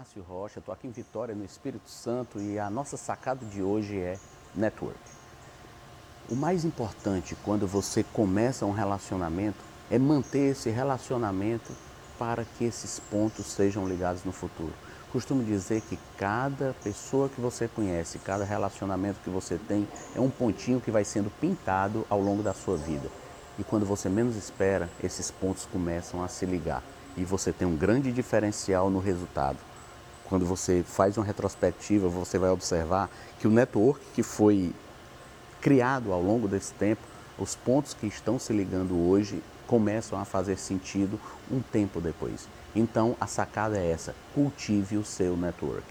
Márcio Rocha, estou aqui em Vitória, no Espírito Santo, e a nossa sacada de hoje é network. O mais importante quando você começa um relacionamento é manter esse relacionamento para que esses pontos sejam ligados no futuro. Costumo dizer que cada pessoa que você conhece, cada relacionamento que você tem, é um pontinho que vai sendo pintado ao longo da sua vida. E quando você menos espera, esses pontos começam a se ligar e você tem um grande diferencial no resultado. Quando você faz uma retrospectiva, você vai observar que o network que foi criado ao longo desse tempo, os pontos que estão se ligando hoje começam a fazer sentido um tempo depois. Então a sacada é essa: cultive o seu network.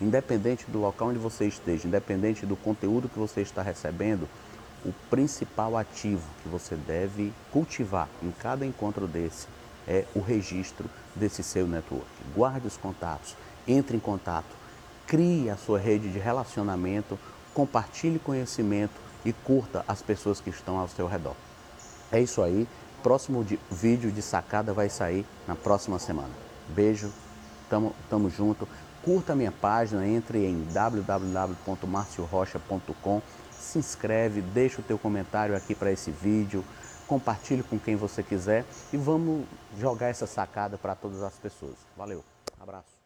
Independente do local onde você esteja, independente do conteúdo que você está recebendo, o principal ativo que você deve cultivar em cada encontro desse é o registro desse seu network. Guarde os contatos, entre em contato, crie a sua rede de relacionamento, compartilhe conhecimento e curta as pessoas que estão ao seu redor. É isso aí. Próximo de, vídeo de sacada vai sair na próxima semana. Beijo, tamo, tamo junto. Curta minha página, entre em www.marciorocha.com, se inscreve, deixa o teu comentário aqui para esse vídeo compartilhe com quem você quiser e vamos jogar essa sacada para todas as pessoas. Valeu, abraço.